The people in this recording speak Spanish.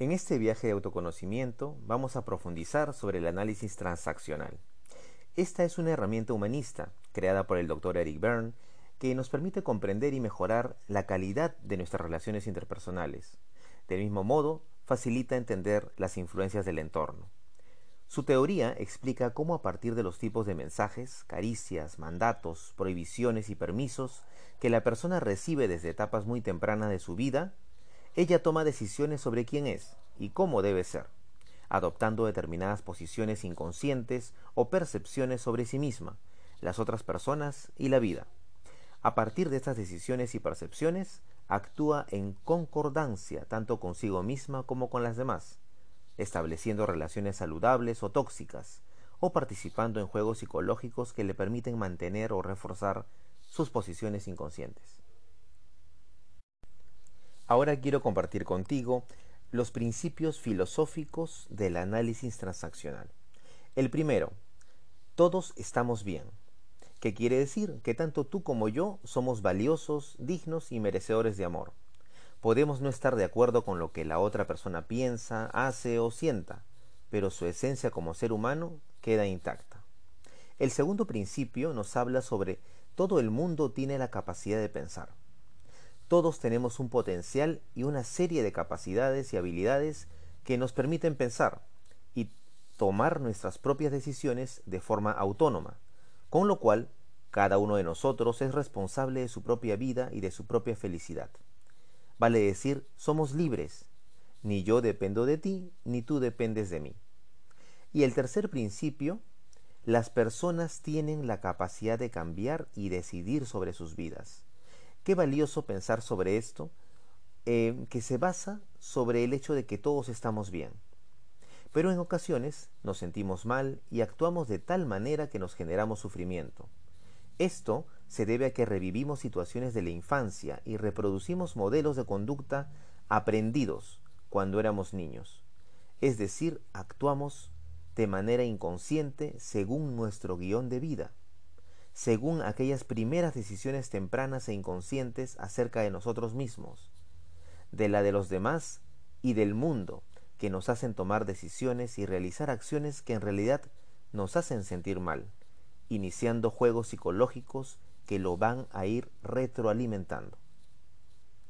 En este viaje de autoconocimiento vamos a profundizar sobre el análisis transaccional. Esta es una herramienta humanista creada por el Dr. Eric Berne que nos permite comprender y mejorar la calidad de nuestras relaciones interpersonales. Del mismo modo, facilita entender las influencias del entorno. Su teoría explica cómo a partir de los tipos de mensajes, caricias, mandatos, prohibiciones y permisos que la persona recibe desde etapas muy tempranas de su vida, ella toma decisiones sobre quién es y cómo debe ser, adoptando determinadas posiciones inconscientes o percepciones sobre sí misma, las otras personas y la vida. A partir de estas decisiones y percepciones, actúa en concordancia tanto consigo misma como con las demás, estableciendo relaciones saludables o tóxicas, o participando en juegos psicológicos que le permiten mantener o reforzar sus posiciones inconscientes. Ahora quiero compartir contigo los principios filosóficos del análisis transaccional. El primero, todos estamos bien. ¿Qué quiere decir? Que tanto tú como yo somos valiosos, dignos y merecedores de amor. Podemos no estar de acuerdo con lo que la otra persona piensa, hace o sienta, pero su esencia como ser humano queda intacta. El segundo principio nos habla sobre todo el mundo tiene la capacidad de pensar. Todos tenemos un potencial y una serie de capacidades y habilidades que nos permiten pensar y tomar nuestras propias decisiones de forma autónoma, con lo cual cada uno de nosotros es responsable de su propia vida y de su propia felicidad. Vale decir, somos libres. Ni yo dependo de ti, ni tú dependes de mí. Y el tercer principio, las personas tienen la capacidad de cambiar y decidir sobre sus vidas. Qué valioso pensar sobre esto, eh, que se basa sobre el hecho de que todos estamos bien. Pero en ocasiones nos sentimos mal y actuamos de tal manera que nos generamos sufrimiento. Esto se debe a que revivimos situaciones de la infancia y reproducimos modelos de conducta aprendidos cuando éramos niños. Es decir, actuamos de manera inconsciente según nuestro guion de vida según aquellas primeras decisiones tempranas e inconscientes acerca de nosotros mismos, de la de los demás y del mundo, que nos hacen tomar decisiones y realizar acciones que en realidad nos hacen sentir mal, iniciando juegos psicológicos que lo van a ir retroalimentando.